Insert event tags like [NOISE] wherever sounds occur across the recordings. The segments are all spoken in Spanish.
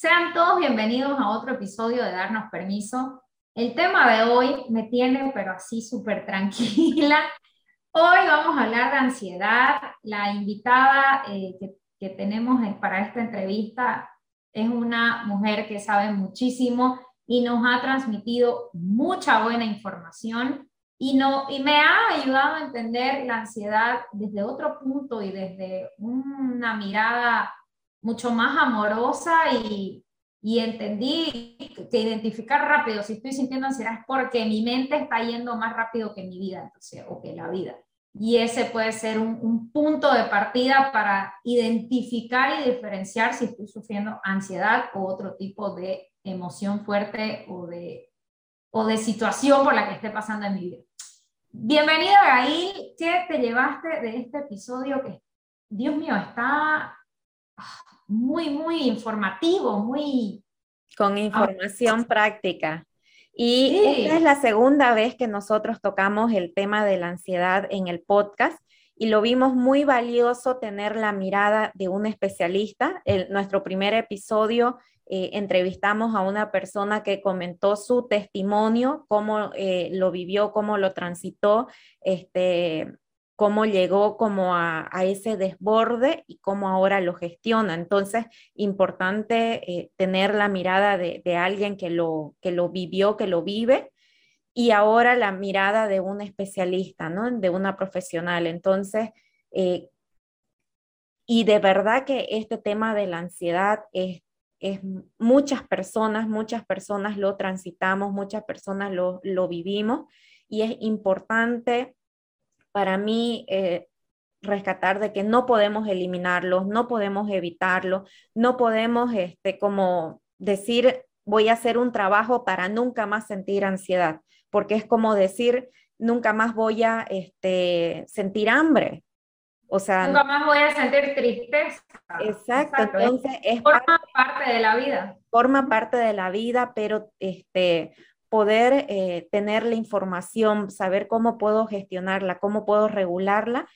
Sean todos bienvenidos a otro episodio de Darnos Permiso. El tema de hoy me tiene, pero así súper tranquila. Hoy vamos a hablar de ansiedad. La invitada eh, que, que tenemos para esta entrevista es una mujer que sabe muchísimo y nos ha transmitido mucha buena información y, no, y me ha ayudado a entender la ansiedad desde otro punto y desde una mirada mucho más amorosa y, y entendí que identificar rápido si estoy sintiendo ansiedad es porque mi mente está yendo más rápido que mi vida, entonces, o que la vida. Y ese puede ser un, un, punto de partida para identificar y diferenciar si estoy sufriendo ansiedad o otro tipo de emoción fuerte o de, o de situación por la que esté pasando en mi vida. Bienvenida, Gail. ¿Qué te llevaste de este episodio que, Dios mío, está muy, muy informativo, muy... Con información práctica. Y esta es la segunda vez que nosotros tocamos el tema de la ansiedad en el podcast y lo vimos muy valioso tener la mirada de un especialista. En nuestro primer episodio eh, entrevistamos a una persona que comentó su testimonio, cómo eh, lo vivió, cómo lo transitó, este, cómo llegó como a, ese desborde y cómo ahora lo gestiona. Entonces, importante eh, tener la mirada de, alguien que lo, que lo vivió, que lo vive, y ahora la mirada de un especialista, ¿no? De una profesional. Entonces, eh, y de verdad que este tema de la ansiedad es, es muchas personas, muchas personas lo transitamos, muchas personas lo, lo vivimos y es importante para mí eh, rescatar de que no podemos eliminarlos, no podemos evitarlo, no podemos este, como decir voy a hacer un trabajo para nunca más sentir ansiedad, porque es como decir nunca más voy a este, sentir hambre. O sea, nunca más voy a sentir tristeza. Exacto, entonces es forma parte, de la vida. Forma parte de la vida, pero este, poder eh, tener la información, saber cómo puedo gestionarla, cómo puedo regularla,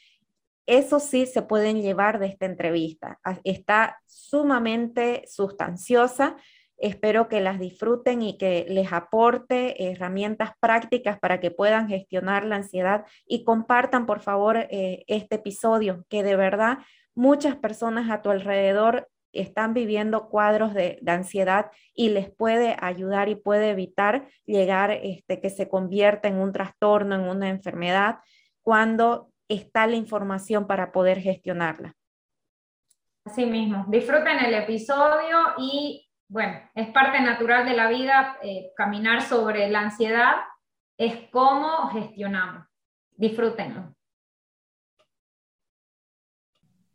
eso sí se pueden llevar de esta entrevista. Está sumamente sustanciosa. Espero que las disfruten y que les aporte herramientas prácticas para que puedan gestionar la ansiedad y compartan, por favor, eh, este episodio, que de verdad muchas personas a tu alrededor están viviendo cuadros de, ansiedad y les puede ayudar y puede evitar llegar este, que se convierta en un trastorno, en una enfermedad, cuando está la información para poder gestionarla. Así mismo, disfruten el episodio y bueno, es parte natural de la vida eh, caminar sobre la ansiedad, es cómo gestionamos. Disfrútenlo.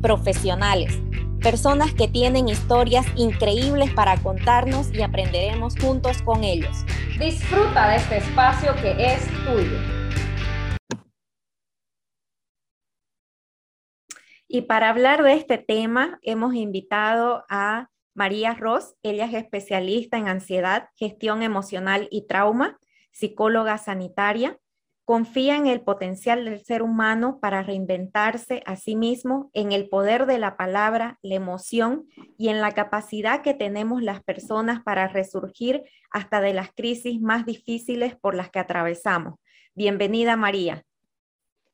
profesionales, personas que tienen historias increíbles para contarnos y aprenderemos juntos con ellos. Disfruta de este espacio que es tuyo. Y para hablar de este tema, hemos invitado a María Ross. Ella es especialista en ansiedad, gestión emocional y trauma psicóloga sanitaria, confía en el potencial del ser humano para reinventarse a sí mismo, en el poder de la palabra, la emoción y en la capacidad que tenemos las personas para resurgir hasta de las crisis más difíciles por las que atravesamos. Bienvenida, María.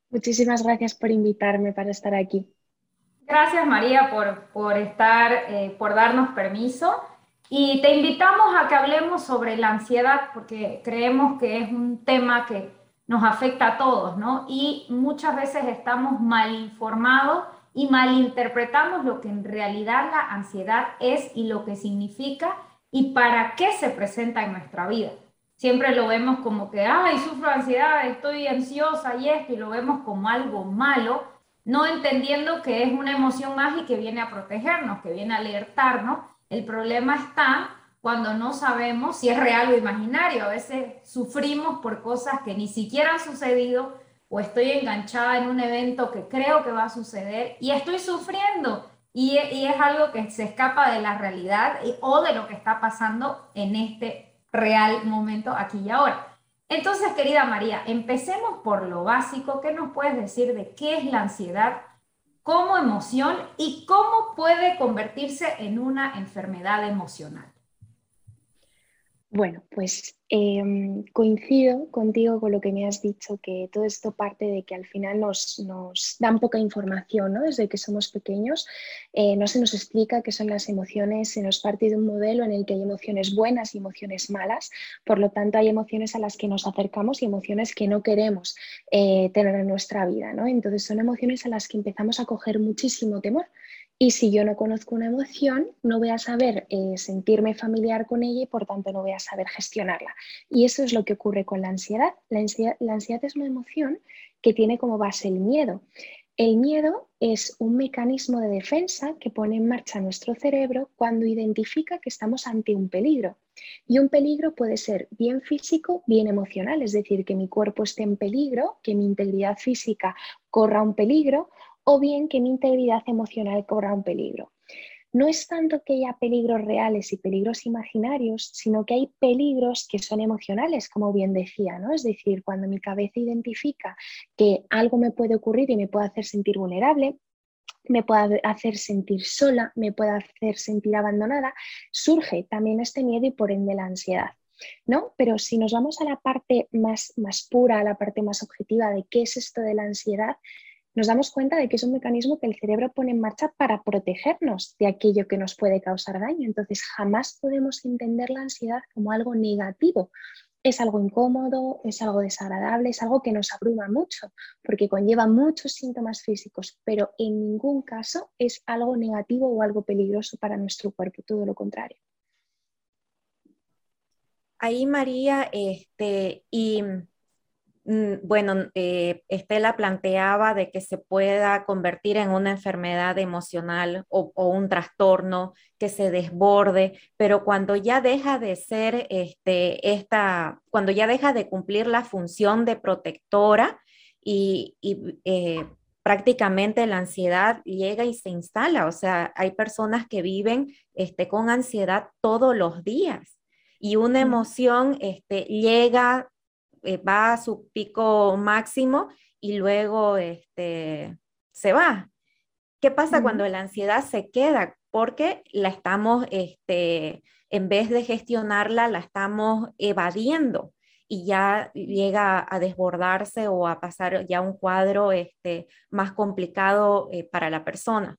Muchísimas gracias por invitarme para estar aquí. Gracias, María, por, por estar, eh, por darnos permiso. Y te invitamos a que hablemos sobre la ansiedad, porque creemos que es un tema que nos afecta a todos, ¿no? Y muchas veces estamos mal informados y malinterpretamos lo que en realidad la ansiedad es y lo que significa y para qué se presenta en nuestra vida. Siempre lo vemos como que, ay, sufro ansiedad, estoy ansiosa y esto, y lo vemos como algo malo, no entendiendo que es una emoción más y que viene a protegernos, que viene a alertarnos El problema está cuando no sabemos si es real o imaginario. A veces sufrimos por cosas que ni siquiera han sucedido o estoy enganchada en un evento que creo que va a suceder y estoy sufriendo. Y, es algo que se escapa de la realidad o de lo que está pasando en este real momento aquí y ahora. Entonces, querida María, empecemos por lo básico. ¿Qué nos puedes decir de qué es la ansiedad como emoción y cómo puede convertirse en una enfermedad emocional? Bueno, pues em, coincido contigo con lo que me has dicho, que todo esto parte de que al final nos, dan poca información, ¿no? Desde que somos pequeños eh, no se nos explica qué son las emociones, se nos parte de un modelo en el que hay emociones buenas y emociones malas, por lo tanto hay emociones a las que nos acercamos y emociones que no queremos eh, tener en nuestra vida, ¿no? Entonces son emociones a las que empezamos a coger muchísimo temor y si yo no conozco una emoción, no voy a saber eh, sentirme familiar con ella y por tanto no voy a saber gestionarla. Y eso es lo que ocurre con la ansiedad. La ansiedad, la ansiedad es una emoción que tiene como base el miedo. El miedo es un mecanismo de defensa que pone en marcha nuestro cerebro cuando identifica que estamos ante un peligro. Y un peligro puede ser bien físico, bien emocional, es decir, que mi cuerpo esté en peligro, que mi integridad física corra un peligro o bien que mi integridad emocional corra un peligro. No es tanto que haya peligros reales y peligros imaginarios, sino que hay peligros que son emocionales, como bien decía, ¿no? Es decir, cuando mi cabeza identifica que algo me puede ocurrir y me puede hacer sentir vulnerable, me puede hacer sentir sola, me puede hacer sentir abandonada, surge también este miedo y por ende la ansiedad. ¿No? Pero si nos vamos a la parte más, más pura, a la parte más objetiva de qué es esto de la ansiedad, nos damos cuenta de que es un mecanismo que el cerebro pone en marcha para protegernos de aquello que nos puede causar daño. Entonces, jamás podemos entender la ansiedad como algo negativo. Es algo incómodo, es algo desagradable, es algo que nos abruma mucho, porque conlleva muchos síntomas físicos, pero en ningún caso es algo negativo o algo peligroso para nuestro cuerpo, todo lo contrario. Ahí, María, este, y bueno, eh, Estela planteaba de que se pueda convertir en una enfermedad emocional o, un trastorno que se desborde, pero cuando ya deja de ser este, esta, cuando ya deja de cumplir la función de protectora y, eh, prácticamente la ansiedad llega y se instala, o sea, hay personas que viven este, con ansiedad todos los días y una emoción este, llega eh, va a su pico máximo y luego este, se va. ¿Qué pasa cuando la ansiedad se queda? Porque la estamos, este, en vez de gestionarla, la estamos evadiendo y ya llega a desbordarse o a pasar ya un cuadro este, más complicado eh, para la persona.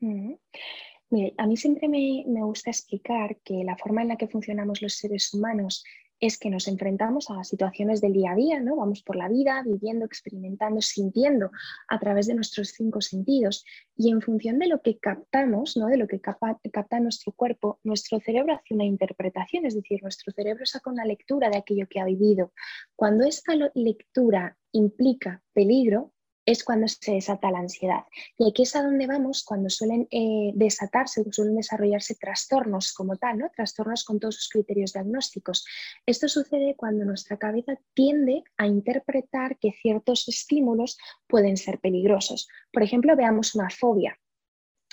Mire, a mí siempre me, me, gusta explicar que la forma en la que funcionamos los seres humanos es que nos enfrentamos a situaciones del día a día, ¿no? Vamos por la vida viviendo, experimentando, sintiendo a través de nuestros cinco sentidos y en función de lo que captamos, ¿no? De lo que capta nuestro cuerpo, nuestro cerebro hace una interpretación, es decir, nuestro cerebro saca una lectura de aquello que ha vivido. Cuando esta lectura implica peligro, es cuando se desata la ansiedad. Y aquí es a donde vamos cuando suelen eh, desatarse, suelen desarrollarse trastornos como tal, ¿no? trastornos con todos sus criterios diagnósticos. Esto sucede cuando nuestra cabeza tiende a interpretar que ciertos estímulos pueden ser peligrosos. Por ejemplo, veamos una fobia.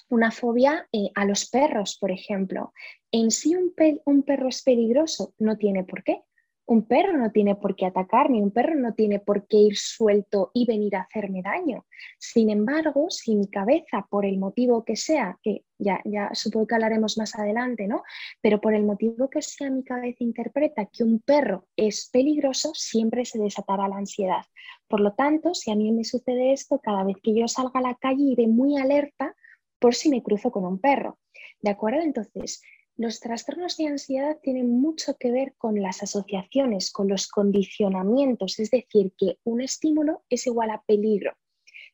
Una fobia eh, a los perros, por ejemplo. En sí un perro es peligroso, no tiene por qué un perro no tiene por qué atacarme, un perro no tiene por qué ir suelto y venir a hacerme daño. Sin embargo, si mi cabeza, por el motivo que sea, que ya, ya supongo que hablaremos más adelante, ¿no? Pero por el motivo que sea mi cabeza interpreta que un perro es peligroso, siempre se desatará la ansiedad. Por lo tanto, si a mí me sucede esto, cada vez que yo salga a la calle iré muy alerta por si me cruzo con un perro. ¿De acuerdo? Entonces, los trastornos de ansiedad tienen mucho que ver con las asociaciones, con los condicionamientos, es decir, que un estímulo es igual a peligro.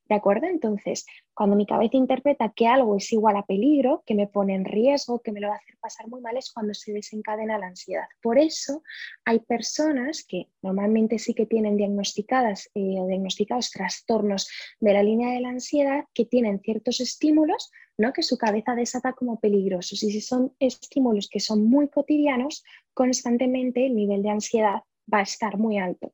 ¿De acuerdo? Entonces, cuando mi cabeza interpreta que algo es igual a peligro, que me pone en riesgo, que me lo va a hacer pasar muy mal, es cuando se desencadena la ansiedad. Por eso hay personas que normalmente sí que tienen diagnosticadas eh, o diagnosticados trastornos de la línea de la ansiedad, que tienen ciertos estímulos ¿no? que su cabeza desata como peligrosos. Y si son estímulos que son muy cotidianos, constantemente el nivel de ansiedad va a estar muy alto.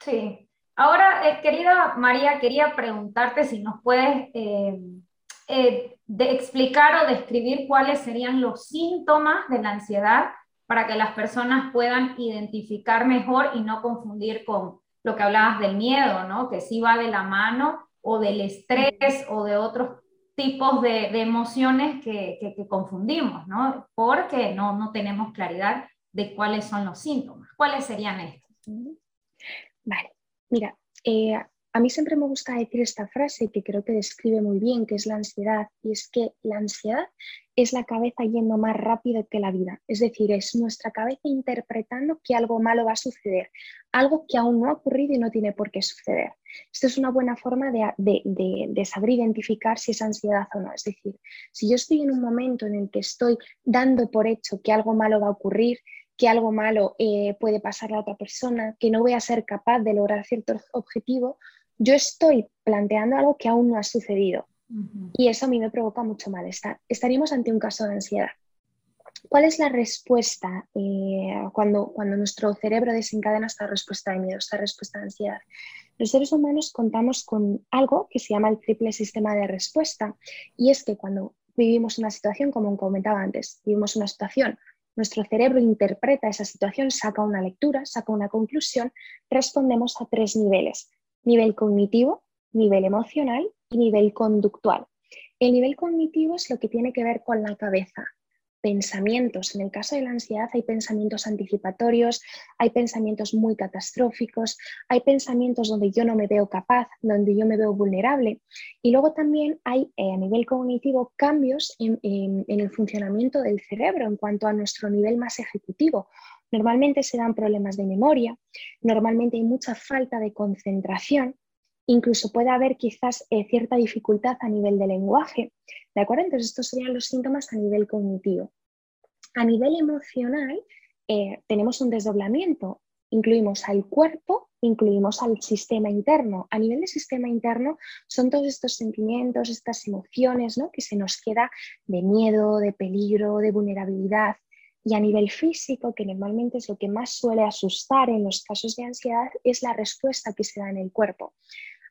Sí, Ahora, eh, querida María, quería preguntarte si nos puedes eh, eh, explicar o describir cuáles serían los síntomas de la ansiedad para que las personas puedan identificar mejor y no confundir con lo que hablabas del miedo, ¿no? Que sí va de la mano o del estrés o de otros tipos de, emociones que, que, confundimos, ¿no? Porque no, no tenemos claridad de cuáles son los síntomas. ¿Cuáles serían estos? Vale. Mira, eh, a mí siempre me gusta decir esta frase que creo que describe muy bien qué es la ansiedad, y es que la ansiedad es la cabeza yendo más rápido que la vida. Es decir, es nuestra cabeza interpretando que algo malo va a suceder, algo que aún no ha ocurrido y no tiene por qué suceder. Esto es una buena forma de, saber identificar si es ansiedad o no. Es decir, si yo estoy en un momento en el que estoy dando por hecho que algo malo va a ocurrir, que algo malo eh, puede pasar a otra persona, que no voy a ser capaz de lograr cierto objetivo, yo estoy planteando algo que aún no ha sucedido. Y eso a mí me provoca mucho malestar. Estaríamos ante un caso de ansiedad. ¿Cuál es la respuesta eh, cuando, cuando nuestro cerebro desencadena esta respuesta de miedo, esta respuesta de ansiedad? Los seres humanos contamos con algo que se llama el triple sistema de respuesta y es que cuando vivimos una situación, como comentaba antes, vivimos una situación nuestro cerebro interpreta esa situación, saca una lectura, saca una conclusión, respondemos a tres niveles, nivel cognitivo, nivel emocional y nivel conductual. El nivel cognitivo es lo que tiene que ver con la cabeza, pensamientos. En el caso de la ansiedad hay pensamientos anticipatorios, hay pensamientos muy catastróficos, hay pensamientos donde yo no me veo capaz, donde yo me veo vulnerable. Y luego también hay eh, a nivel cognitivo cambios en, en el funcionamiento del cerebro en cuanto a nuestro nivel más ejecutivo. Normalmente se dan problemas de memoria, normalmente hay mucha falta de concentración Incluso puede haber quizás eh, cierta dificultad a nivel de lenguaje. ¿De acuerdo? Entonces, estos serían los síntomas a nivel cognitivo. A nivel emocional, eh, tenemos un desdoblamiento. Incluimos al cuerpo, incluimos al sistema interno. A nivel de sistema interno son todos estos sentimientos, estas emociones ¿no? que se nos queda de miedo, de peligro, de vulnerabilidad. Y a nivel físico, que normalmente es lo que más suele asustar en los casos de ansiedad, es la respuesta que se da en el cuerpo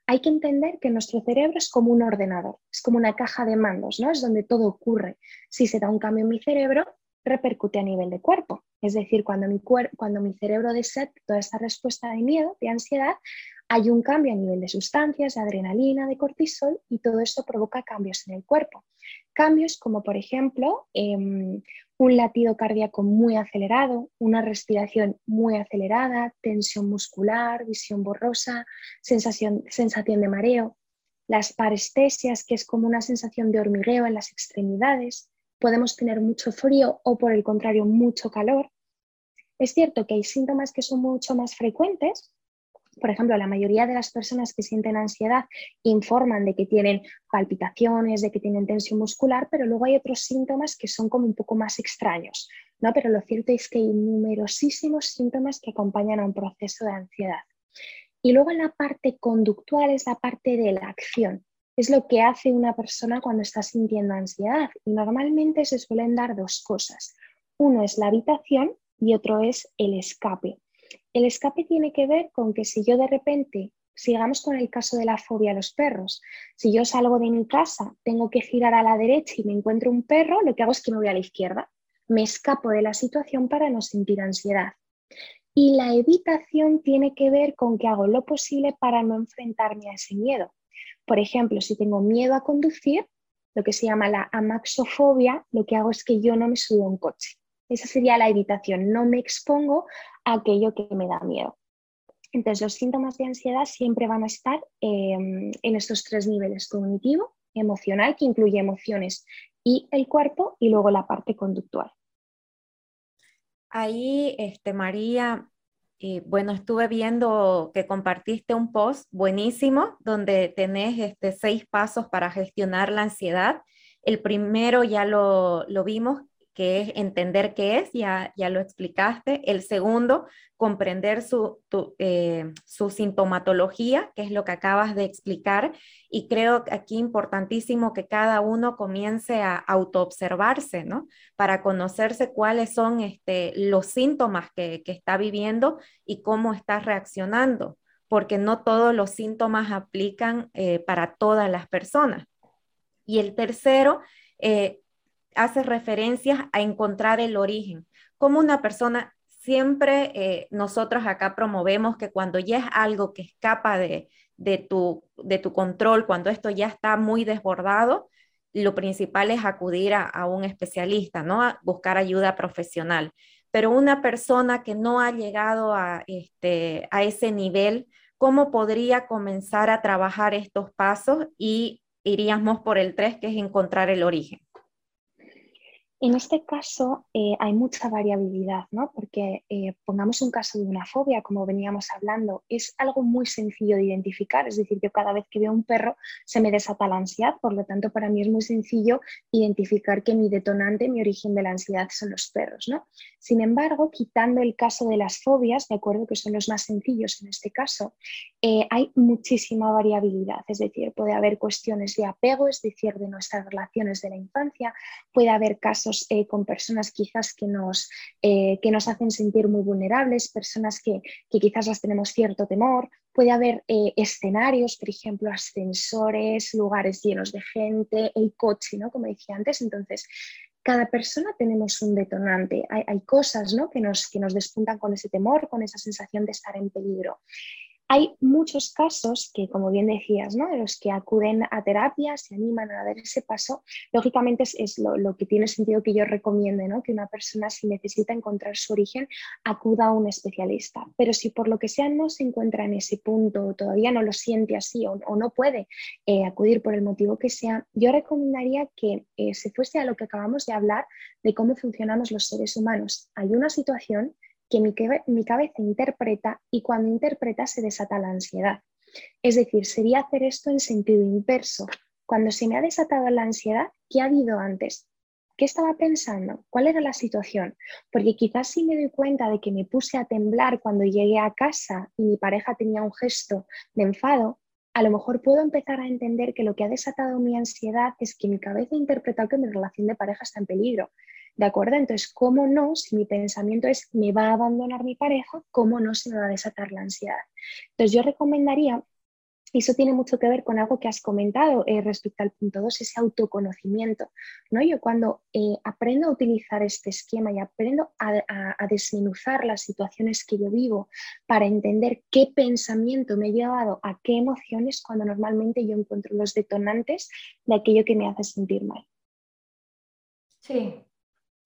hay que entender que nuestro cerebro es como un ordenador, es como una caja de mandos, ¿no? Es donde todo ocurre. Si se da un cambio en mi cerebro, repercute a nivel de cuerpo. Es decir, cuando mi, cuando mi cerebro desea toda esta respuesta de miedo, de ansiedad, hay un cambio a nivel de sustancias, de adrenalina, de cortisol y todo esto provoca cambios en el cuerpo. Cambios como, por ejemplo, em, un latido cardíaco muy acelerado, una respiración muy acelerada, tensión muscular, visión borrosa, sensación, sensación de mareo, las parestesias, que es como una sensación de hormigueo en las extremidades. Podemos tener mucho frío o, por el contrario, mucho calor. Es cierto que hay síntomas que son mucho más frecuentes, por ejemplo, la mayoría de las personas que sienten ansiedad informan de que tienen palpitaciones, de que tienen tensión muscular, pero luego hay otros síntomas que son como un poco más extraños, ¿no? Pero lo cierto es que hay numerosísimos síntomas que acompañan a un proceso de ansiedad. Y luego la parte conductual es la parte de la acción. Es lo que hace una persona cuando está sintiendo ansiedad. Y normalmente se suelen dar dos cosas. Uno es la habitación y otro es el escape. El escape tiene que ver con que si yo de repente, sigamos con el caso de la fobia a los perros, si yo salgo de mi casa, tengo que girar a la derecha y me encuentro un perro, lo que hago es que me voy a la izquierda. Me escapo de la situación para no sentir ansiedad. Y la evitación tiene que ver con que hago lo posible para no enfrentarme a ese miedo. Por ejemplo, si tengo miedo a conducir, lo que se llama la amaxofobia, lo que hago es que yo no me subo a un coche. Esa sería la evitación, no me expongo a aquello que me da miedo. Entonces, los síntomas de ansiedad siempre van a estar em, en estos tres niveles, cognitivo, emocional, que incluye emociones, y el cuerpo, y luego la parte conductual. Ahí, este, María, y bueno, estuve viendo que compartiste un post buenísimo donde tenés este, seis pasos para gestionar la ansiedad. El primero ya lo, lo vimos, que es entender qué es, ya, ya lo explicaste. El segundo, comprender su, eh, su sintomatología, que es lo que acabas de explicar. Y creo aquí importantísimo que cada uno comience a autoobservarse, ¿no? Para conocerse cuáles son este, los síntomas que, que está viviendo y cómo está reaccionando, porque no todos los síntomas aplican eh, para todas las personas. Y el tercero, eh, hace referencias a encontrar el origen. Como una persona, siempre eh, nosotros acá promovemos que cuando ya es algo que escapa de, de, tu, de tu control, cuando esto ya está muy desbordado, lo principal es acudir a, un especialista, ¿no? A buscar ayuda profesional. Pero una persona que no ha llegado a, este, a ese nivel, ¿cómo podría comenzar a trabajar estos pasos? Y iríamos por el 3, que es encontrar el origen. En este caso eh, hay mucha variabilidad, ¿no? porque eh, pongamos un caso de una fobia, como veníamos hablando, es algo muy sencillo de identificar, es decir, yo cada vez que veo un perro se me desata la ansiedad, por lo tanto para mí es muy sencillo identificar que mi detonante, mi origen de la ansiedad son los perros. ¿no? Sin embargo, quitando el caso de las fobias, de acuerdo que son los más sencillos en este caso, eh, hay muchísima variabilidad, es decir, puede haber cuestiones de apego, es decir, de nuestras relaciones de la infancia, puede haber casos eh, con personas quizás que nos, eh, que nos hacen sentir muy vulnerables, personas que, quizás las tenemos cierto temor. Puede haber eh, escenarios, por ejemplo, ascensores, lugares llenos de gente, el coche, ¿no? Como decía antes. Entonces, cada persona tenemos un detonante. Hay, hay cosas ¿no? que, nos, que nos despuntan con ese temor, con esa sensación de estar en peligro. Hay muchos casos que, como bien decías, ¿no? de los que acuden a terapia, se animan a dar ese paso. Lógicamente es, lo, que tiene sentido que yo recomiende, ¿no? que una persona si necesita encontrar su origen acuda a un especialista. Pero si por lo que sea no se encuentra en ese punto, todavía no lo siente así o, no puede eh, acudir por el motivo que sea, yo recomendaría que eh, se fuese a lo que acabamos de hablar de cómo funcionamos los seres humanos. Hay una situación que mi, cabeza interpreta y cuando interpreta se desata la ansiedad. Es decir, sería hacer esto en sentido inverso. Cuando se me ha desatado la ansiedad, ¿qué ha habido antes? ¿Qué estaba pensando? ¿Cuál era la situación? Porque quizás si me doy cuenta de que me puse a temblar cuando llegué a casa y mi pareja tenía un gesto de enfado, a lo mejor puedo empezar a entender que lo que ha desatado mi ansiedad es que mi cabeza ha interpretado que mi relación de pareja está en peligro. ¿De acuerdo? Entonces, ¿cómo no, si mi pensamiento es me va a abandonar mi pareja, cómo no se me va a desatar la ansiedad? Entonces, yo recomendaría, y eso tiene mucho que ver con algo que has comentado eh, respecto al punto 2, ese autoconocimiento. ¿no? Yo cuando eh, aprendo a utilizar este esquema y aprendo a, a, desmenuzar las situaciones que yo vivo para entender qué pensamiento me ha llevado a qué emociones, cuando normalmente yo encuentro los detonantes de aquello que me hace sentir mal. Sí,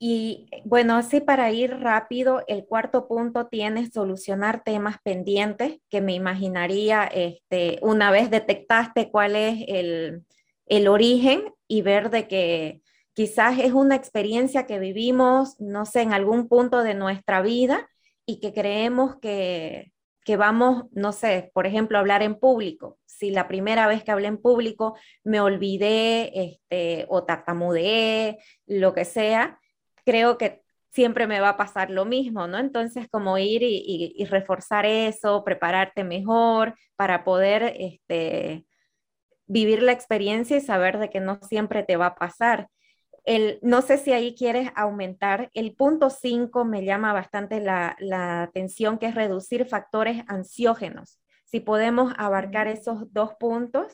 y bueno, así para ir rápido, el cuarto punto tiene solucionar temas pendientes, que me imaginaría, este, una vez detectaste cuál es el, el origen y ver de que quizás es una experiencia que vivimos, no sé, en algún punto de nuestra vida y que creemos que, que vamos, no sé, por ejemplo, hablar en público. Si la primera vez que hablé en público me olvidé este, o tartamudeé, lo que sea, creo que siempre me va a pasar lo mismo, ¿no? Entonces, como ir y, reforzar eso, prepararte mejor para poder este, vivir la experiencia y saber de que no siempre te va a pasar. El, no sé si ahí quieres aumentar. El punto 5 me llama bastante la, la, atención, que es reducir factores ansiógenos. Si podemos abarcar esos dos puntos,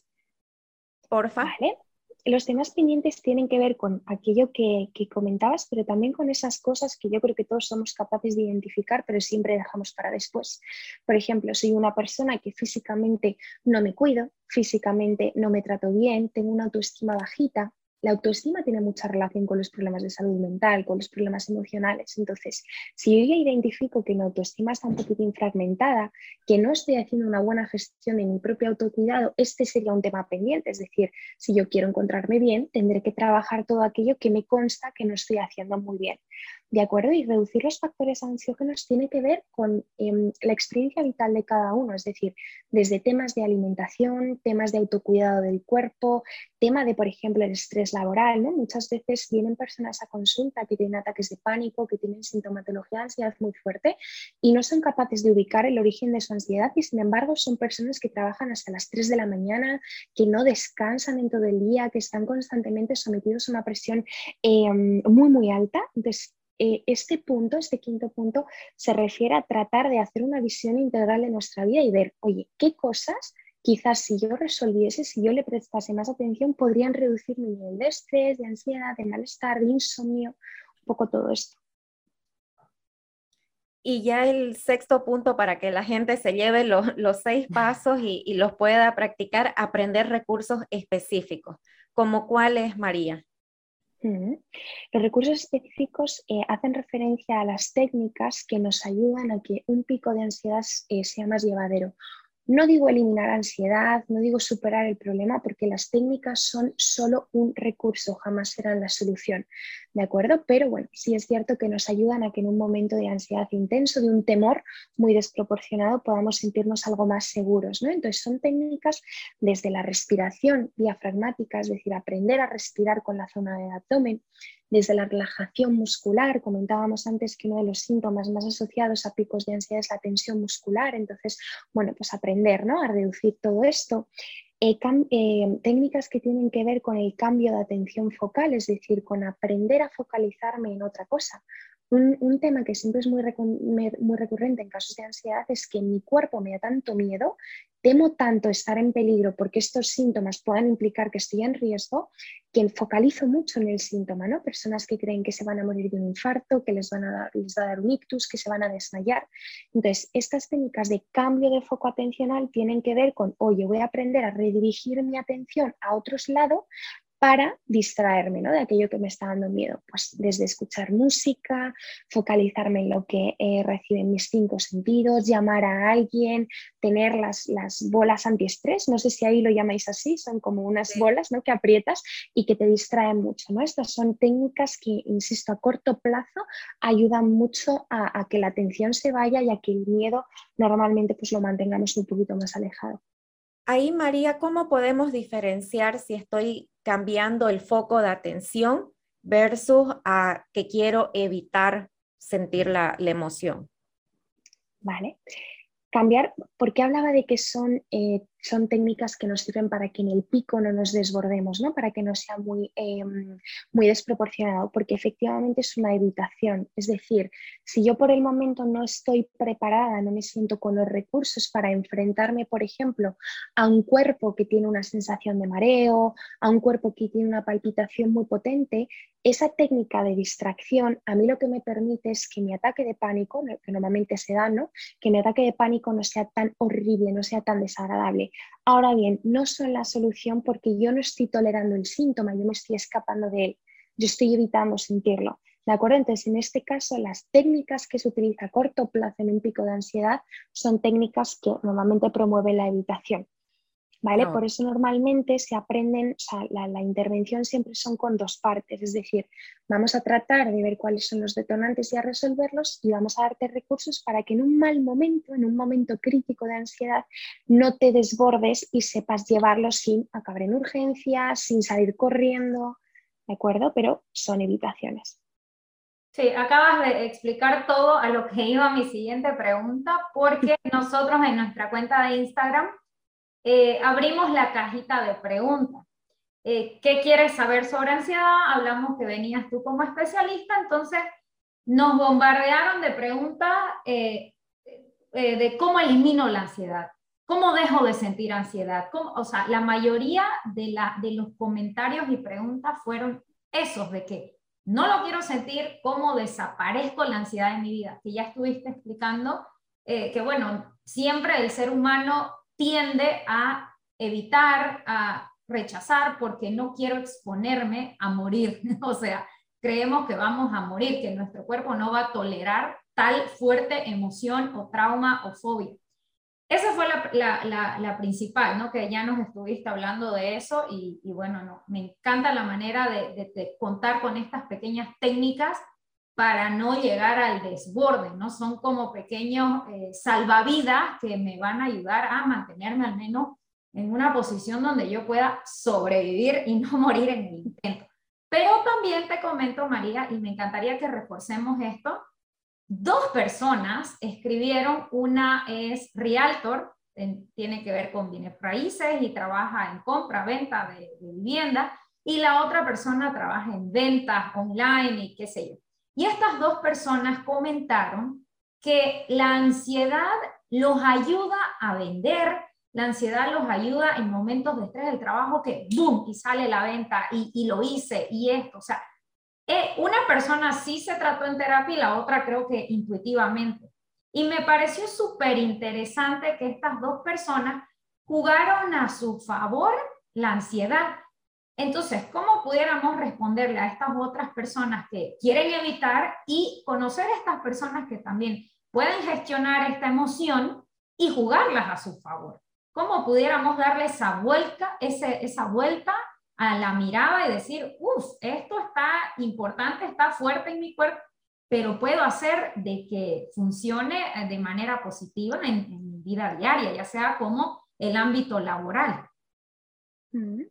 porfa. Vale los temas pendientes tienen que ver con aquello que, comentabas, pero también con esas cosas que yo creo que todos somos capaces de identificar, pero siempre dejamos para después. Por ejemplo, soy una persona que físicamente no me cuido, físicamente no me trato bien, tengo una autoestima bajita, La autoestima tiene mucha relación con los problemas de salud mental, con los problemas emocionales. Entonces, si yo ya identifico que mi autoestima está un poquitín fragmentada, que no estoy haciendo una buena gestión de mi propio autocuidado, este sería un tema pendiente. Es decir, si yo quiero encontrarme bien, tendré que trabajar todo aquello que me consta que no estoy haciendo muy bien. ¿De acuerdo? Y reducir los factores ansiógenos tiene que ver con em, la experiencia vital de cada uno, es decir, desde temas de alimentación, temas de autocuidado del cuerpo, tema de, por ejemplo, el estrés laboral. Muchas veces vienen personas a consulta que tienen ataques de pánico, que tienen sintomatología de ansiedad muy fuerte y no son capaces de ubicar el origen de su ansiedad y, sin embargo, son personas que trabajan hasta las 3 de la mañana, que no descansan en todo el día, que están constantemente sometidos a una presión em, muy, muy alta. Entonces, eh, este punto, este quinto punto, se refiere a tratar de hacer una visión integral de nuestra vida y ver, oye, qué cosas quizás si yo resolviese, si yo le prestase más atención, podrían reducir mi nivel de estrés, de ansiedad, de malestar, de insomnio, un poco todo esto. Y ya el sexto punto para que la gente se lleve los, seis [LAUGHS] pasos y, y, los pueda practicar, aprender recursos específicos. ¿Como cuál es, María? Los recursos específicos eh, hacen referencia a las técnicas que nos ayudan a que un pico de ansiedad eh, sea más llevadero. No digo eliminar ansiedad, no digo superar el problema, porque las técnicas son solo un recurso, jamás serán la solución, ¿de acuerdo? Pero bueno, sí es cierto que nos ayudan a que en un momento de ansiedad intenso, de un temor muy desproporcionado, podamos sentirnos algo más seguros, ¿no? Entonces son técnicas desde la respiración diafragmática, es decir, aprender a respirar con la zona del abdomen, desde la relajación muscular, comentábamos antes que uno de los síntomas más asociados a picos de ansiedad es la tensión muscular, entonces, bueno, pues aprender ¿no? a reducir todo esto. Eh, eh, técnicas que tienen que ver con el cambio de atención focal, es decir, con aprender a focalizarme en otra cosa. Un, tema que siempre es muy, recurrente en casos de ansiedad es que mi cuerpo me da tanto miedo temo tanto estar en peligro porque estos síntomas puedan implicar que estoy en riesgo, que focalizo mucho en el síntoma, ¿no? Personas que creen que se van a morir de un infarto, que les, van a dar, les va a dar un ictus, que se van a desmayar. Entonces, estas técnicas de cambio de foco atencional tienen que ver con, oye, voy a aprender a redirigir mi atención a otros lados para distraerme ¿no? de aquello que me está dando miedo. Pues desde escuchar música, focalizarme en lo que eh, reciben mis cinco sentidos, llamar a alguien, tener las, las bolas antiestrés, no sé si ahí lo llamáis así, son como unas bolas ¿no? que aprietas y que te distraen mucho. ¿no? Estas son técnicas que, insisto, a corto plazo ayudan mucho a, a que la atención se vaya y a que el miedo normalmente pues, lo mantengamos un poquito más alejado. Ahí, María, ¿cómo podemos diferenciar si estoy cambiando el foco de atención versus a que quiero evitar sentir la, emoción? Vale. Cambiar, porque hablaba de que son eh, son técnicas que nos sirven para que en el pico no nos desbordemos, ¿no? para que no sea muy, em, muy desproporcionado, porque efectivamente es una evitación. Es decir, si yo por el momento no estoy preparada, no me siento con los recursos para enfrentarme, por ejemplo, a un cuerpo que tiene una sensación de mareo, a un cuerpo que tiene una palpitación muy potente, esa técnica de distracción a mí lo que me permite es que mi ataque de pánico, que normalmente se da, ¿no? que mi ataque de pánico no sea tan horrible, no sea tan desagradable, Ahora bien, no son la solución porque yo no estoy tolerando el síntoma, yo me estoy escapando de él, yo estoy evitando sentirlo. ¿De acuerdo? Entonces, en este caso, las técnicas que se utiliza a corto plazo en un pico de ansiedad son técnicas que normalmente promueven la evitación. ¿Vale? Por eso normalmente se aprenden, o sea, la, intervención siempre son con dos partes, es decir, vamos a tratar de ver cuáles son los detonantes y a resolverlos y vamos a darte recursos para que en un mal momento, en un momento crítico de ansiedad, no te desbordes y sepas llevarlo sin acabar en urgencias, sin salir corriendo, ¿de acuerdo? Pero son evitaciones. Sí, acabas de explicar todo a lo que iba mi siguiente pregunta, porque [LAUGHS] nosotros en nuestra cuenta de Instagram eh, abrimos la cajita de preguntas. Eh, ¿Qué quieres saber sobre ansiedad? Hablamos que venías tú como especialista, entonces nos bombardearon de preguntas eh, de cómo elimino la ansiedad, cómo dejo de sentir ansiedad. o sea, la mayoría de, de los comentarios y preguntas fueron esos de que no lo quiero sentir, cómo desaparezco la ansiedad en mi vida, que ya estuviste explicando, que bueno, siempre el ser humano tiende a evitar, a rechazar porque no quiero exponerme a morir. [LAUGHS] o sea, creemos que vamos a morir, que nuestro cuerpo no va a tolerar tal fuerte emoción o trauma o fobia. Esa fue la, principal, ¿no? Que ya nos estuviste hablando de eso y, bueno, no, me encanta la manera de, contar con estas pequeñas técnicas para no llegar al desborde, ¿no? Son como pequeños eh, salvavidas que me van a ayudar a mantenerme al menos en una posición donde yo pueda sobrevivir y no [LAUGHS] morir en el intento. Pero también te comento, María, y me encantaría que reforcemos esto, dos personas escribieron, una es Realtor, tiene que ver con bienes raíces y trabaja en compra, venta de, de vivienda, y la otra persona trabaja en ventas online y qué sé yo. Y estas dos personas comentaron que la ansiedad los ayuda a vender, la ansiedad los ayuda en momentos de estrés del trabajo que ¡boom! y sale la venta y, lo hice y esto. O sea, eh, una persona sí se trató en terapia y la otra creo que intuitivamente. Y me pareció súper interesante que estas dos personas jugaron a su favor la ansiedad. Entonces, ¿cómo pudiéramos responderle a estas otras personas que quieren evitar y conocer a estas personas que también pueden gestionar esta emoción y jugarlas a su favor? ¿Cómo pudiéramos darle esa vuelta, esa vuelta a la mirada y decir, uff, esto está importante, está fuerte en mi cuerpo, pero puedo hacer de que funcione eh, de manera positiva en, mi vida diaria, ya sea como el ámbito laboral? Mm.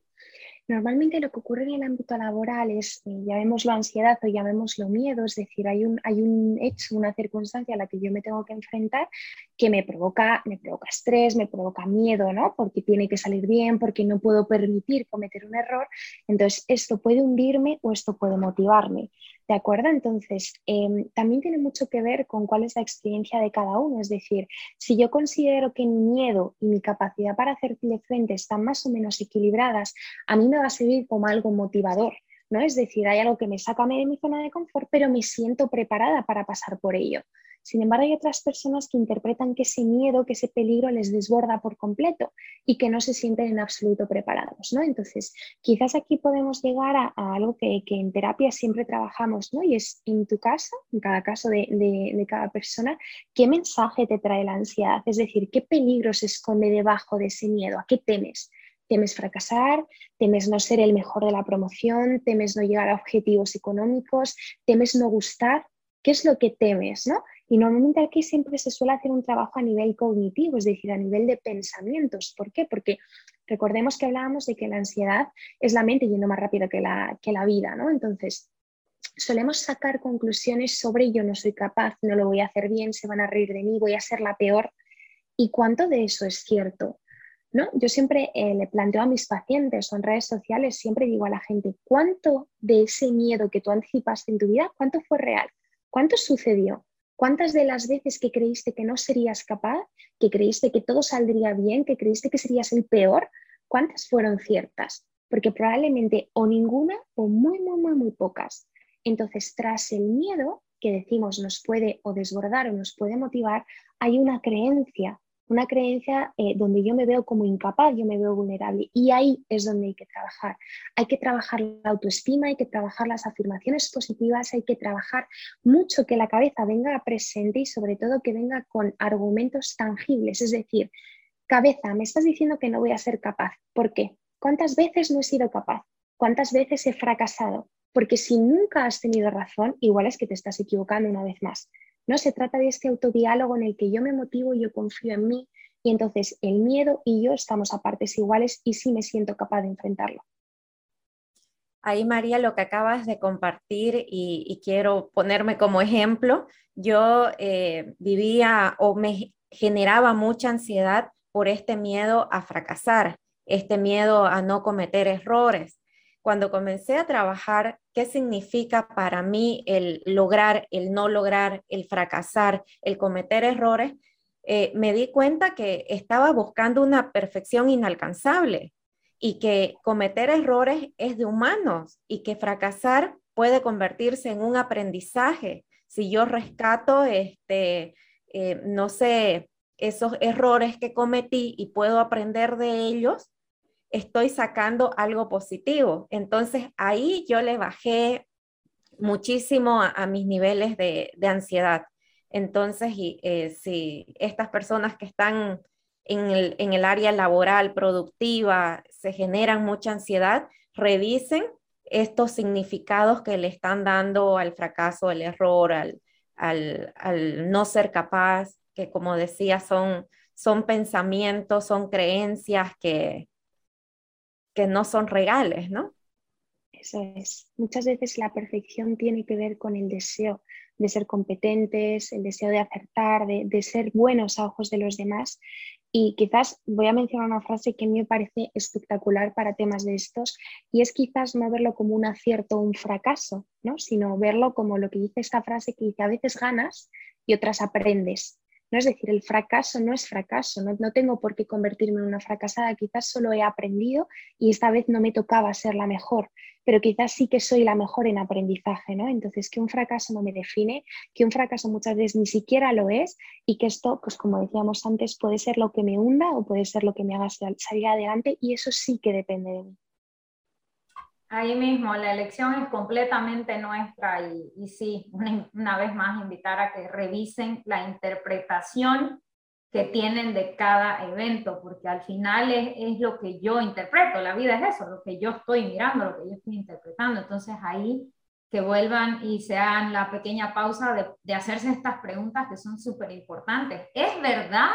Normalmente lo que ocurre en el ámbito laboral es, eh, llamémoslo ansiedad o llamémoslo miedo, es decir, hay un, hay un hecho, una circunstancia a la que yo me tengo que enfrentar que me provoca, me provoca estrés, me provoca miedo, ¿no? Porque tiene que salir bien, porque no puedo permitir cometer un error. Entonces, esto puede hundirme o esto puede motivarme. ¿De acuerdo? Entonces, em, también tiene mucho que ver con cuál es la experiencia de cada uno. Es decir, si yo considero que mi miedo y mi capacidad para hacerle frente están más o menos equilibradas, a mí me va a servir como algo motivador. ¿no? Es decir, hay algo que me saca de mi zona de confort, pero me siento preparada para pasar por ello. Sin embargo, hay otras personas que interpretan que ese miedo, que ese peligro les desborda por completo y que no se sienten en absoluto preparados. ¿no? Entonces, quizás aquí podemos llegar a, algo que, en terapia siempre trabajamos, ¿no? y es en tu caso, en cada caso de, de cada persona, qué mensaje te trae la ansiedad, es decir, qué peligro se esconde debajo de ese miedo, a qué temes. Temes fracasar, temes no ser el mejor de la promoción, temes no llegar a objetivos económicos, temes no gustar. ¿Qué es lo que temes? ¿no? Y normalmente aquí siempre se suele hacer un trabajo a nivel cognitivo, es decir, a nivel de pensamientos. ¿Por qué? Porque recordemos que hablábamos de que la ansiedad es la mente yendo más rápido que la, vida, ¿no? Entonces, solemos sacar conclusiones sobre yo no soy capaz, no lo voy a hacer bien, se van a reír de mí, voy a ser la peor. ¿Y cuánto de eso es cierto? ¿No? Yo siempre eh, le planteo a mis pacientes o en redes sociales, siempre digo a la gente, ¿cuánto de ese miedo que tú anticipaste en tu vida, cuánto fue real? ¿Cuánto sucedió? ¿Cuántas de las veces que creíste que no serías capaz, que creíste que todo saldría bien, que creíste que serías el peor, cuántas fueron ciertas? Porque probablemente o ninguna o muy, muy, muy, muy pocas. Entonces, tras el miedo que decimos nos puede o desbordar o nos puede motivar, hay una creencia una creencia eh, donde yo me veo como incapaz, yo me veo vulnerable y ahí es donde hay que trabajar. Hay que trabajar la autoestima, hay que trabajar las afirmaciones positivas, hay que trabajar mucho que la cabeza venga presente y sobre todo que venga con argumentos tangibles. Es decir, cabeza, me estás diciendo que no voy a ser capaz. ¿Por qué? ¿Cuántas veces no he sido capaz? ¿Cuántas veces he fracasado? Porque si nunca has tenido razón, igual es que te estás equivocando una vez más. No se trata de este autodiálogo en el que yo me motivo y yo confío en mí y entonces el miedo y yo estamos a partes iguales y sí me siento capaz de enfrentarlo. Ahí, María, lo que acabas de compartir y, quiero ponerme como ejemplo, yo eh, vivía o me generaba mucha ansiedad por este miedo a fracasar, este miedo a no cometer errores cuando comencé a trabajar qué significa para mí el lograr, el no lograr, el fracasar, el cometer errores, eh, me di cuenta que estaba buscando una perfección inalcanzable y que cometer errores es de humanos y que fracasar puede convertirse en un aprendizaje. Si yo rescato, este, eh, no sé, esos errores que cometí y puedo aprender de ellos, estoy sacando algo positivo. Entonces ahí yo le bajé muchísimo a, mis niveles de, ansiedad. Entonces, eh, si estas personas que están en el, en el, área laboral, productiva, se generan mucha ansiedad, revisen estos significados que le están dando al fracaso, al error, al, al, no ser capaz, que como decía, son, son pensamientos, son creencias que, que no son reales, ¿no? Eso es. Muchas veces la perfección tiene que ver con el deseo de ser competentes, el deseo de acertar, de, de, ser buenos a ojos de los demás. Y quizás voy a mencionar una frase que me parece espectacular para temas de estos, y es quizás no verlo como un acierto o un fracaso, ¿no? sino verlo como lo que dice esta frase que dice, a veces ganas y otras aprendes. ¿No? Es decir, el fracaso no es fracaso, no, no, tengo por qué convertirme en una fracasada, quizás solo he aprendido y esta vez no me tocaba ser la mejor, pero quizás sí que soy la mejor en aprendizaje, ¿no? Entonces, que un fracaso no me define, que un fracaso muchas veces ni siquiera lo es y que esto, pues como decíamos antes, puede ser lo que me hunda o puede ser lo que me haga salir adelante y eso sí que depende de mí. Ahí mismo, la elección es completamente nuestra y, sí, una, vez más invitar a que revisen la interpretación que tienen de cada evento, porque al final es, lo que yo interpreto, la vida es eso, lo que yo estoy mirando, lo que yo estoy interpretando. Entonces ahí que vuelvan y se hagan la pequeña pausa de, de hacerse estas preguntas que son súper importantes. ¿Es verdad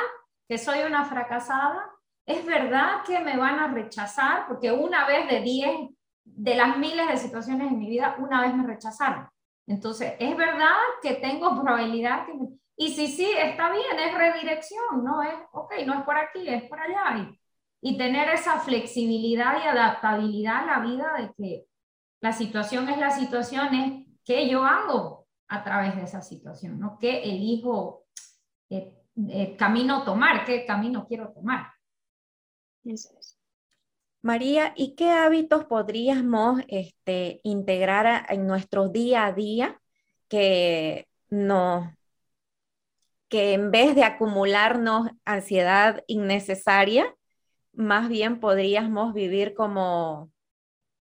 que soy una fracasada? ¿Es verdad que me van a rechazar? Porque una vez de 10 de las miles de situaciones en mi vida, una vez me rechazaron. Entonces, es verdad que tengo probabilidad que... Y si sí, está bien, es redirección, no es, ok, no es por aquí, es por allá. Y, y tener esa flexibilidad y adaptabilidad a la vida de que la situación es la situación, es qué yo hago a través de esa situación, ¿no? ¿Qué elijo eh, eh, camino tomar? ¿Qué camino quiero tomar? Eso es. María, ¿y qué hábitos podríamos este, integrar en nuestro día a día que, no, que en vez de acumularnos ansiedad innecesaria, más bien podríamos vivir como,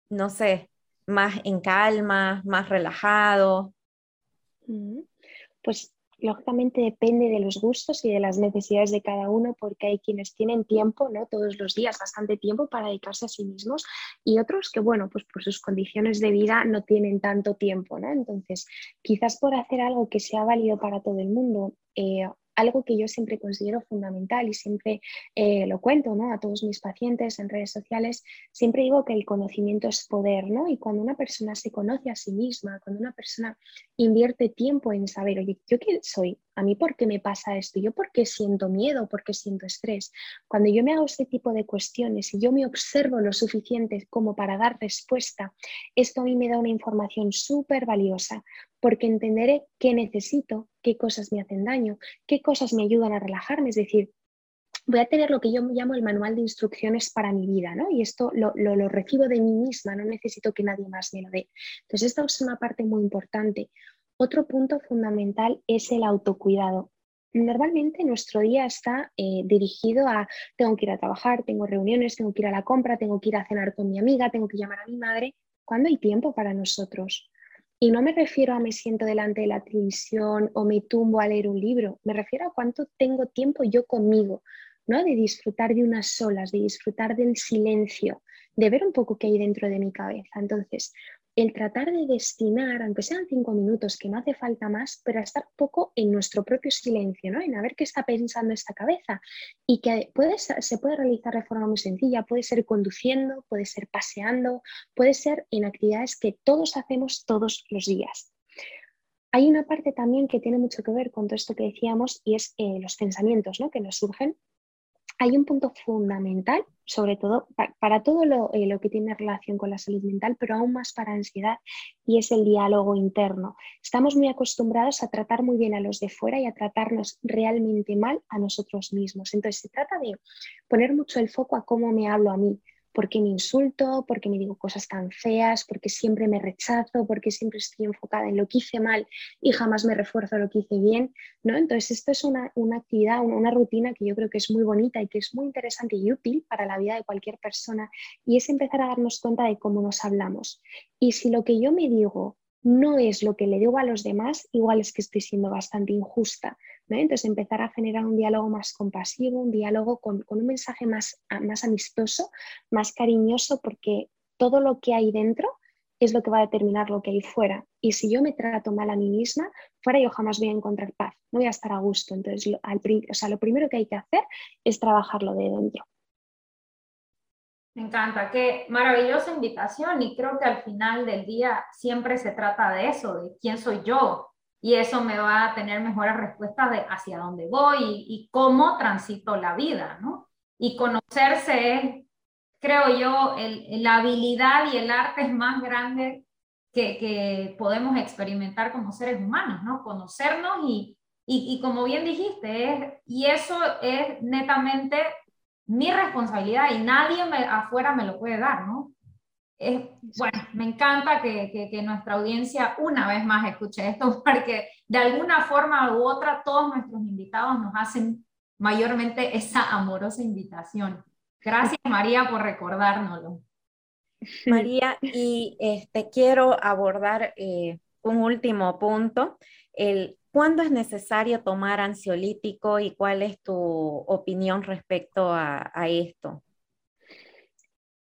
no sé, más en calma, más relajado? Pues lógicamente depende de los gustos y de las necesidades de cada uno, porque hay quienes tienen tiempo, ¿no? Todos los días, bastante tiempo para dedicarse a sí mismos y otros que, bueno, pues por sus condiciones de vida no tienen tanto tiempo, ¿no? Entonces, quizás por hacer algo que sea válido para todo el mundo, eh, algo que yo siempre considero fundamental y siempre eh, lo cuento ¿no? a todos mis pacientes en redes sociales, siempre digo que el conocimiento es poder, ¿no? Y cuando una persona se conoce a sí misma, cuando una persona invierte tiempo en saber, ¿yo quién soy? ¿A mí por qué me pasa esto? ¿Yo por qué siento miedo? ¿Por qué siento estrés? Cuando yo me hago este tipo de cuestiones y yo me observo lo suficiente como para dar respuesta, esto a mí me da una información súper valiosa porque entenderé qué necesito, qué cosas me hacen daño, qué cosas me ayudan a relajarme, es decir, voy a tener lo que yo llamo el manual de instrucciones para mi vida, ¿no? Y esto lo, recibo de mí misma, no necesito que nadie más me lo dé. Entonces, esta es una parte muy importante. Otro punto fundamental es el autocuidado. Normalmente nuestro día está eh, dirigido a tengo que ir a trabajar, tengo reuniones, tengo que ir a la compra, tengo que ir a cenar con mi amiga, tengo que llamar a mi madre. ¿Cuándo hay tiempo para nosotros? Y no me refiero a me siento delante de la televisión o me tumbo a leer un libro, me refiero a cuánto tengo tiempo yo conmigo, ¿no? De disfrutar de unas solas, de disfrutar del silencio, de ver un poco qué hay dentro de mi cabeza. Entonces, el tratar de destinar, aunque sean cinco minutos, que no hace falta más, pero a estar un poco en nuestro propio silencio, ¿no? en a ver qué está pensando esta cabeza y que puede, se puede realizar de forma muy sencilla, puede ser conduciendo, puede ser paseando, puede ser en actividades que todos hacemos todos los días. Hay una parte también que tiene mucho que ver con todo esto que decíamos y es eh, los pensamientos ¿no? que nos surgen hay un punto fundamental, sobre todo para, todo eh, lo, que tiene relación con la salud mental, pero aún más para ansiedad, y es el diálogo interno. Estamos muy acostumbrados a tratar muy bien a los de fuera y a tratarnos realmente mal a nosotros mismos. Entonces se trata de poner mucho el foco a cómo me hablo a mí, ¿por qué me insulto? ¿Por qué me digo cosas tan feas? ¿Por qué siempre me rechazo? ¿Por qué siempre estoy enfocada en lo que hice mal y jamás me refuerzo lo que hice bien? ¿no? Entonces, esto es una, actividad, una, rutina que yo creo que es muy bonita y que es muy interesante y útil para la vida de cualquier persona y es empezar a darnos cuenta de cómo nos hablamos. Y si lo que yo me digo no es lo que le digo a los demás, igual es que estoy siendo bastante injusta. Entonces, empezar a generar un diálogo más compasivo, un diálogo con, un mensaje más, más amistoso, más cariñoso, porque todo lo que hay dentro es lo que va a determinar lo que hay fuera. Y si yo me trato mal a mí misma, fuera yo jamás voy a encontrar paz, no voy a estar a gusto. Entonces, lo, o sea, lo primero que hay que hacer es trabajarlo de dentro. Me encanta, qué maravillosa invitación y creo que al final del día siempre se trata de eso, de quién soy yo, y eso me va a tener mejores respuestas de hacia dónde voy y, cómo transito la vida, ¿no? Y conocerse es, creo yo, la habilidad y el arte es más grande que, que, podemos experimentar como seres humanos, ¿no? Conocernos y, y, y como bien dijiste, es, y eso es netamente mi responsabilidad y nadie me, afuera me lo puede dar, ¿no? bueno, me encanta que, que, nuestra audiencia una vez más escuche esto, [LAUGHS] porque de alguna forma u otra todos nuestros invitados nos hacen mayormente esa amorosa invitación. Gracias María por recordárnoslo. [LAUGHS] María, y este, quiero abordar eh, un último punto, el cuándo es necesario tomar ansiolítico y cuál es tu opinión respecto a, esto.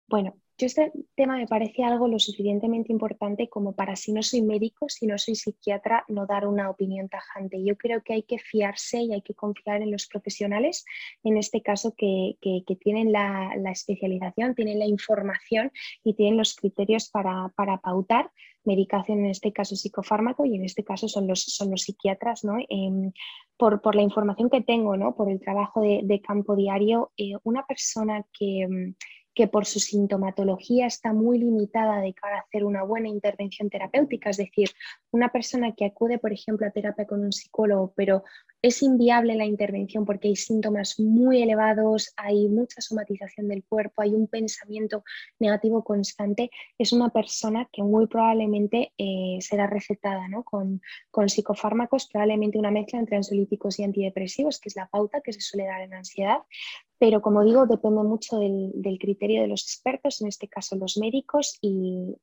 Bueno, este tema me parece algo lo suficientemente importante como para si no soy médico, si no soy psiquiatra, no dar una opinión tajante. Yo creo que hay que fiarse y hay que confiar en los profesionales, en este caso que, tienen la, especialización, tienen la información y tienen los criterios para, pautar medicación, en este caso psicofármaco y en este caso son los, son los psiquiatras, ¿no? Em, por, la información que tengo, ¿no? por el trabajo de, campo diario, eh, una persona que em, que por su sintomatología está muy limitada de cara a hacer una buena intervención terapéutica. Es decir, una persona que acude, por ejemplo, a terapia con un psicólogo, pero es inviable la intervención porque hay síntomas muy elevados, hay mucha somatización del cuerpo, hay un pensamiento negativo constante, es una persona que muy probablemente eh, será recetada con, con, psicofármacos, probablemente una mezcla entre ansiolíticos y antidepresivos, que es la pauta que se suele dar en ansiedad, pero como digo, depende mucho del, criterio de los expertos, en este caso los médicos, y,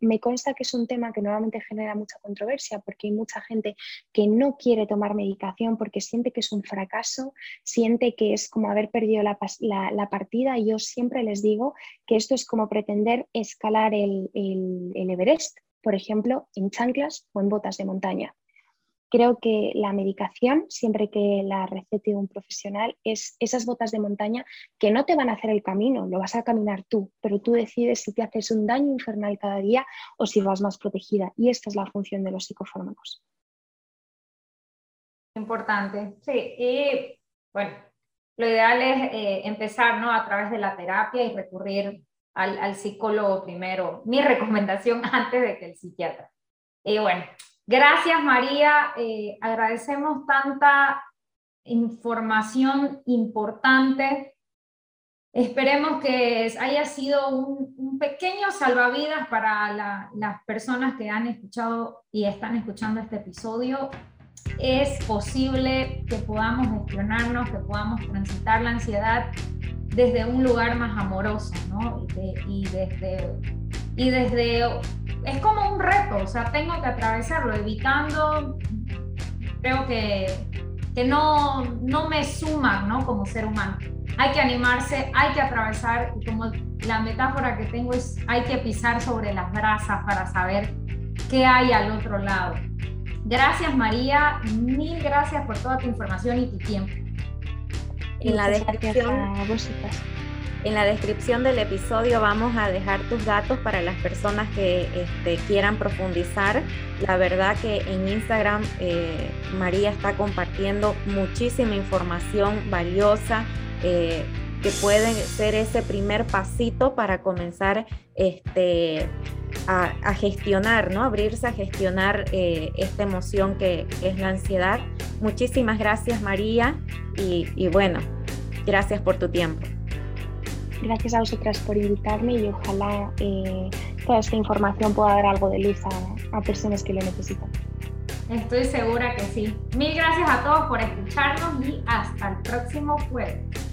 me consta que es un tema que normalmente genera mucha controversia porque hay mucha gente que no quiere tomar medicación porque siente que es un fracaso, siente que es como haber perdido la, partida. Y yo siempre les digo que esto es como pretender escalar el, el Everest, por ejemplo, en chanclas o en botas de montaña. Creo que la medicación, siempre que la recete un profesional, es esas botas de montaña que no te van a hacer el camino, lo vas a caminar tú, pero tú decides si te haces un daño infernal cada día o si vas más protegida. Y esta es la función de los psicofármacos. Importante, sí. Y bueno, lo ideal es eh, empezar ¿no? a través de la terapia y recurrir al, psicólogo primero. Mi recomendación [LAUGHS] antes de que el psiquiatra. Y bueno, gracias María. Eh, agradecemos tanta información importante. Esperemos que haya sido un, pequeño salvavidas para las personas que han escuchado y están escuchando este episodio es posible que podamos gestionarnos, que podamos transitar la ansiedad desde un lugar más amoroso, ¿no? Y, desde, y desde, es como un reto, o sea, tengo que atravesarlo, evitando, creo que, que no, no me suman, ¿no? Como ser humano. Hay que animarse, hay que atravesar, y como la metáfora que tengo es, hay que pisar sobre las brasas para saber qué hay al otro lado. Gracias María, mil gracias por toda tu información y tu tiempo. En la descripción, en la descripción del episodio vamos a dejar tus datos para las personas que este, quieran profundizar. La verdad que en Instagram eh, María está compartiendo muchísima información valiosa. Eh, que puede ser ese primer pasito para comenzar este, a, gestionar, ¿no? Abrirse a gestionar eh, esta emoción que, es la ansiedad. Muchísimas gracias María y, y bueno, gracias por tu tiempo. Gracias a vosotras por invitarme y ojalá eh, toda esta información pueda dar algo de luz a, a personas que lo necesitan. Estoy segura que sí. Mil gracias a todos por escucharnos y hasta el próximo jueves.